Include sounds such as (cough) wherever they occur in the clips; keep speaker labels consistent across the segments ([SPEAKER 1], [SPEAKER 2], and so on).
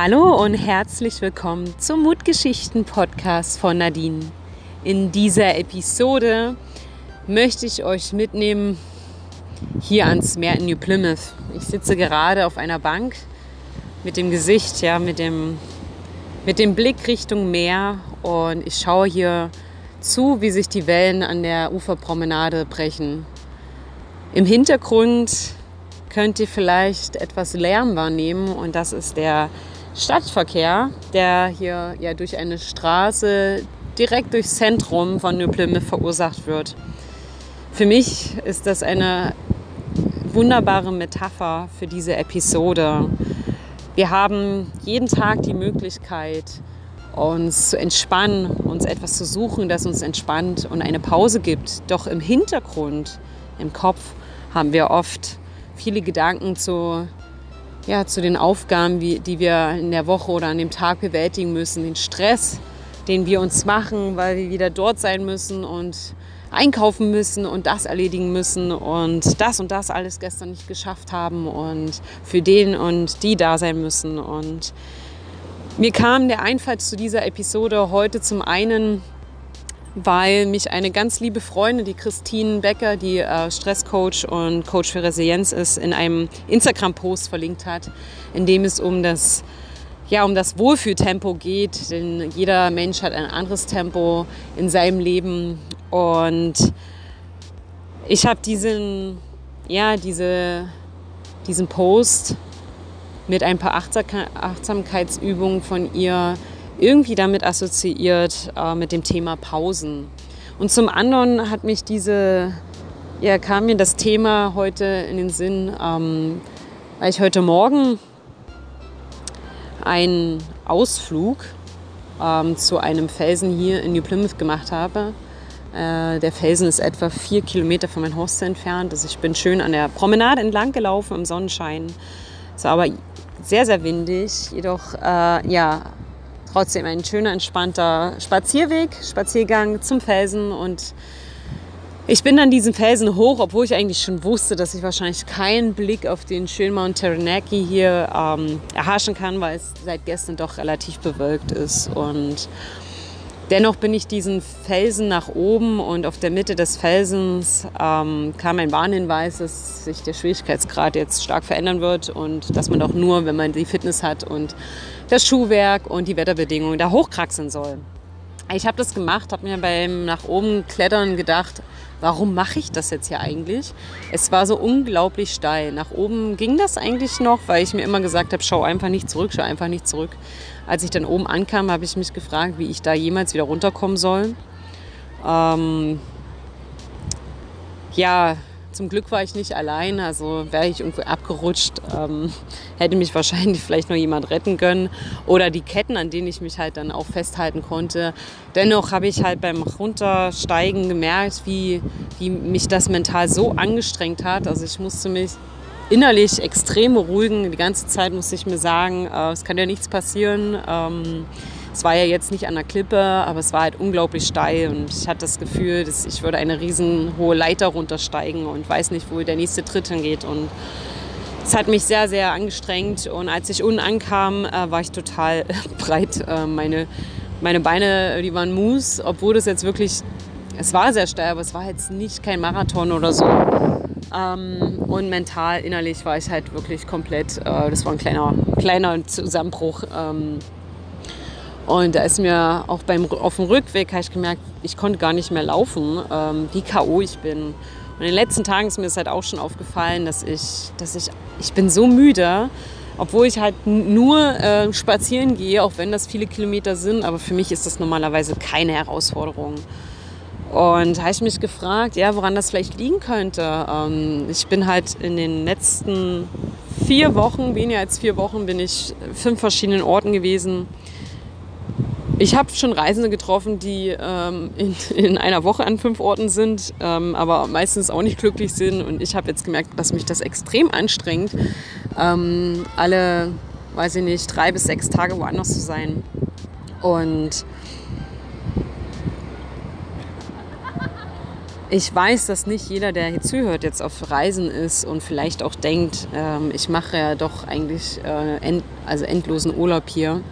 [SPEAKER 1] Hallo und herzlich willkommen zum Mutgeschichten-Podcast von Nadine. In dieser Episode möchte ich euch mitnehmen hier ans Meer in New Plymouth. Ich sitze gerade auf einer Bank mit dem Gesicht, ja, mit dem, mit dem Blick Richtung Meer und ich schaue hier zu, wie sich die Wellen an der Uferpromenade brechen. Im Hintergrund könnt ihr vielleicht etwas Lärm wahrnehmen und das ist der Stadtverkehr, der hier ja durch eine Straße direkt durchs Zentrum von Plymouth verursacht wird. Für mich ist das eine wunderbare Metapher für diese Episode. Wir haben jeden Tag die Möglichkeit, uns zu entspannen, uns etwas zu suchen, das uns entspannt und eine Pause gibt. Doch im Hintergrund, im Kopf, haben wir oft viele Gedanken zu, ja, zu den Aufgaben, wie, die wir in der Woche oder an dem Tag bewältigen müssen, den Stress, den wir uns machen, weil wir wieder dort sein müssen und einkaufen müssen und das erledigen müssen und das und das alles gestern nicht geschafft haben und für den und die da sein müssen. Und mir kam der Einfall zu dieser Episode heute zum einen, weil mich eine ganz liebe Freundin, die Christine Becker, die äh, Stresscoach und Coach für Resilienz ist, in einem Instagram-Post verlinkt hat, in dem es um das ja, um das Wohlfühltempo geht, denn jeder Mensch hat ein anderes Tempo in seinem Leben. Und ich habe diesen, ja, diese, diesen Post mit ein paar Achtsamkeitsübungen von ihr irgendwie damit assoziiert äh, mit dem Thema Pausen. Und zum anderen hat mich diese, ja, kam mir das Thema heute in den Sinn, ähm, weil ich heute Morgen einen Ausflug ähm, zu einem Felsen hier in New Plymouth gemacht habe. Äh, der Felsen ist etwa vier Kilometer von meinem Haus entfernt. Also ich bin schön an der Promenade entlang gelaufen im Sonnenschein. Es war aber sehr, sehr windig. Jedoch, äh, ja, trotzdem ein schöner, entspannter Spazierweg, Spaziergang zum Felsen und ich bin dann diesen Felsen hoch, obwohl ich eigentlich schon wusste, dass ich wahrscheinlich keinen Blick auf den schönen Mount Taranaki hier ähm, erhaschen kann, weil es seit gestern doch relativ bewölkt ist. Und dennoch bin ich diesen Felsen nach oben und auf der Mitte des Felsens ähm, kam ein Warnhinweis, dass sich der Schwierigkeitsgrad jetzt stark verändern wird und dass man auch nur, wenn man die Fitness hat und das Schuhwerk und die Wetterbedingungen da hochkraxeln soll. Ich habe das gemacht, habe mir beim nach oben klettern gedacht, warum mache ich das jetzt hier eigentlich? Es war so unglaublich steil. Nach oben ging das eigentlich noch, weil ich mir immer gesagt habe, schau einfach nicht zurück, schau einfach nicht zurück. Als ich dann oben ankam, habe ich mich gefragt, wie ich da jemals wieder runterkommen soll. Ähm, ja, zum Glück war ich nicht allein, also wäre ich irgendwie abgerutscht, ähm, hätte mich wahrscheinlich (laughs) vielleicht noch jemand retten können. Oder die Ketten, an denen ich mich halt dann auch festhalten konnte. Dennoch habe ich halt beim Runtersteigen gemerkt, wie, wie mich das mental so angestrengt hat. Also ich musste mich innerlich extrem beruhigen. Die ganze Zeit musste ich mir sagen, äh, es kann ja nichts passieren. Ähm, es war ja jetzt nicht an der Klippe, aber es war halt unglaublich steil und ich hatte das Gefühl, dass ich würde eine riesen hohe Leiter runtersteigen und weiß nicht, wo der nächste Tritt hingeht. Und es hat mich sehr, sehr angestrengt und als ich unten ankam, äh, war ich total (laughs) breit. Äh, meine, meine Beine, die waren mus, obwohl das jetzt wirklich, es war sehr steil, aber es war jetzt nicht kein Marathon oder so. Ähm, und mental, innerlich war ich halt wirklich komplett, äh, das war ein kleiner, kleiner Zusammenbruch. Ähm, und da ist mir auch beim, auf dem Rückweg ich gemerkt, ich konnte gar nicht mehr laufen, ähm, wie K.O. ich bin. Und in den letzten Tagen ist mir das halt auch schon aufgefallen, dass ich, dass ich, ich bin so müde, obwohl ich halt nur äh, spazieren gehe, auch wenn das viele Kilometer sind, aber für mich ist das normalerweise keine Herausforderung. Und habe ich mich gefragt, ja, woran das vielleicht liegen könnte. Ähm, ich bin halt in den letzten vier Wochen, weniger als vier Wochen, bin ich fünf verschiedenen Orten gewesen ich habe schon Reisende getroffen, die ähm, in, (laughs) in, einer Woche an fünf Orten sind, ähm, aber meistens auch nicht glücklich sind. Und ich habe jetzt gemerkt, dass mich das extrem anstrengt, ähm, alle, weiß ich nicht, drei bis sechs Tage woanders zu sein. Und ich weiß, dass nicht jeder, der hier zuhört, jetzt auf Reisen ist und vielleicht auch denkt, ähm, ich mache ja doch eigentlich äh, end, also endlosen Urlaub hier.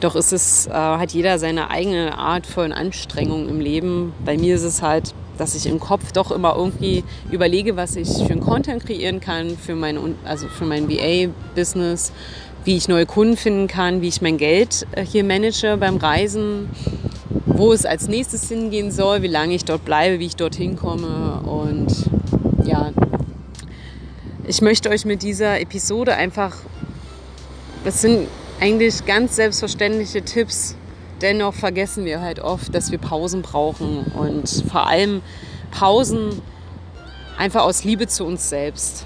[SPEAKER 1] Doch ist es, äh, hat jeder seine eigene Art von Anstrengung im Leben. Bei mir ist es halt, dass ich im Kopf doch immer irgendwie überlege, was ich für einen Content kreieren kann, für mein, also für mein VA-Business, wie ich neue Kunden finden kann, wie ich mein Geld äh, hier manage beim Reisen wo es als nächstes hingehen soll, wie lange ich dort bleibe, wie ich dorthin komme. Und ja, ich möchte euch mit dieser Episode einfach, das sind eigentlich ganz selbstverständliche Tipps. Dennoch vergessen wir halt oft, dass wir Pausen brauchen und vor allem Pausen einfach aus Liebe zu uns selbst.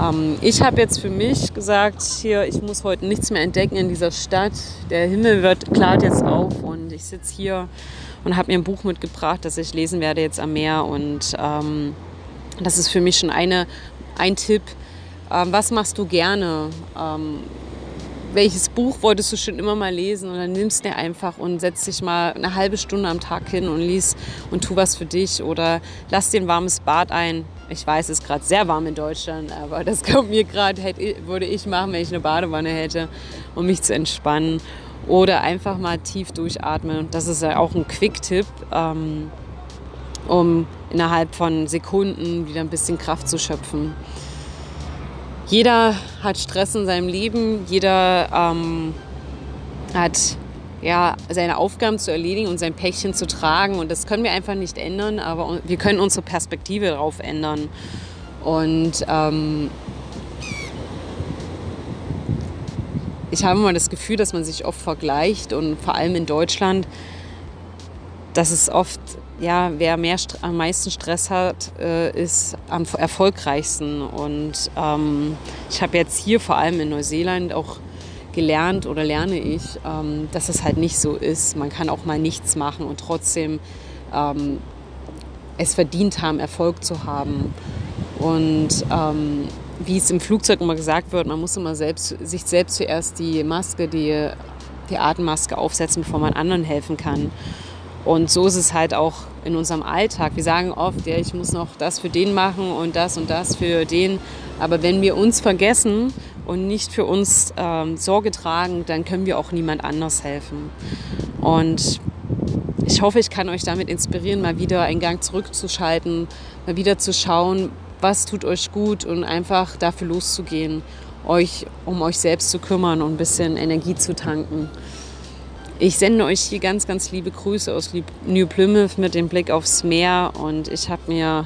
[SPEAKER 1] Ähm, ich habe jetzt für mich gesagt, hier, ich muss heute nichts mehr entdecken in dieser Stadt. Der Himmel wird klart jetzt auf und ich sitze hier und habe mir ein Buch mitgebracht, das ich lesen werde jetzt am Meer. Und ähm, das ist für mich schon eine, ein Tipp. Ähm, was machst du gerne? Welches Buch wolltest du schon immer mal lesen und dann nimmst du dir einfach und setzt dich mal eine halbe Stunde am Tag hin und liest und tu was für dich oder lass dir ein warmes Bad ein. Ich weiß, es ist gerade sehr warm in Deutschland, aber das kommt mir gerade, würde ich machen, wenn ich eine Badewanne hätte, um mich zu entspannen. Oder einfach mal tief durchatmen. Das ist ja auch ein Quick-Tipp, ähm, um innerhalb von Sekunden wieder ein bisschen Kraft zu schöpfen. Jeder hat Stress in seinem Leben, jeder ähm, hat ja, seine Aufgaben zu erledigen und sein Päckchen zu tragen. Und das können wir einfach nicht ändern, aber wir können unsere Perspektive darauf ändern. Und ähm, ich habe immer das Gefühl, dass man sich oft vergleicht und vor allem in Deutschland, dass es oft, ja, wer mehr, am meisten Stress hat, äh, ist am erfolgreichsten. Und ähm, ich habe jetzt hier vor allem in Neuseeland auch gelernt oder lerne ich, ähm, dass es halt nicht so ist. Man kann auch mal nichts machen und trotzdem ähm, es verdient haben, Erfolg zu haben. Und ähm, wie es im Flugzeug immer gesagt wird, man muss immer selbst, sich selbst zuerst die Maske, die, die Atemmaske aufsetzen, bevor man anderen helfen kann. Und so ist es halt auch in unserem Alltag. Wir sagen oft, ja, ich muss noch das für den machen und das und das für den. Aber wenn wir uns vergessen und nicht für uns ähm, Sorge tragen, dann können wir auch niemand anders helfen. Und ich hoffe, ich kann euch damit inspirieren, mal wieder einen Gang zurückzuschalten, mal wieder zu schauen, was tut euch gut und einfach dafür loszugehen, euch um euch selbst zu kümmern und ein bisschen Energie zu tanken. Ich sende euch hier ganz, ganz liebe Grüße aus New Plymouth mit dem Blick aufs Meer und ich habe mir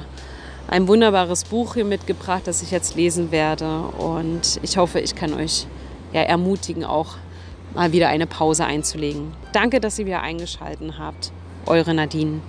[SPEAKER 1] ein wunderbares Buch hier mitgebracht, das ich jetzt lesen werde. Und ich hoffe, ich kann euch ja, ermutigen, auch mal wieder eine Pause einzulegen. Danke, dass ihr wieder eingeschaltet habt. Eure Nadine.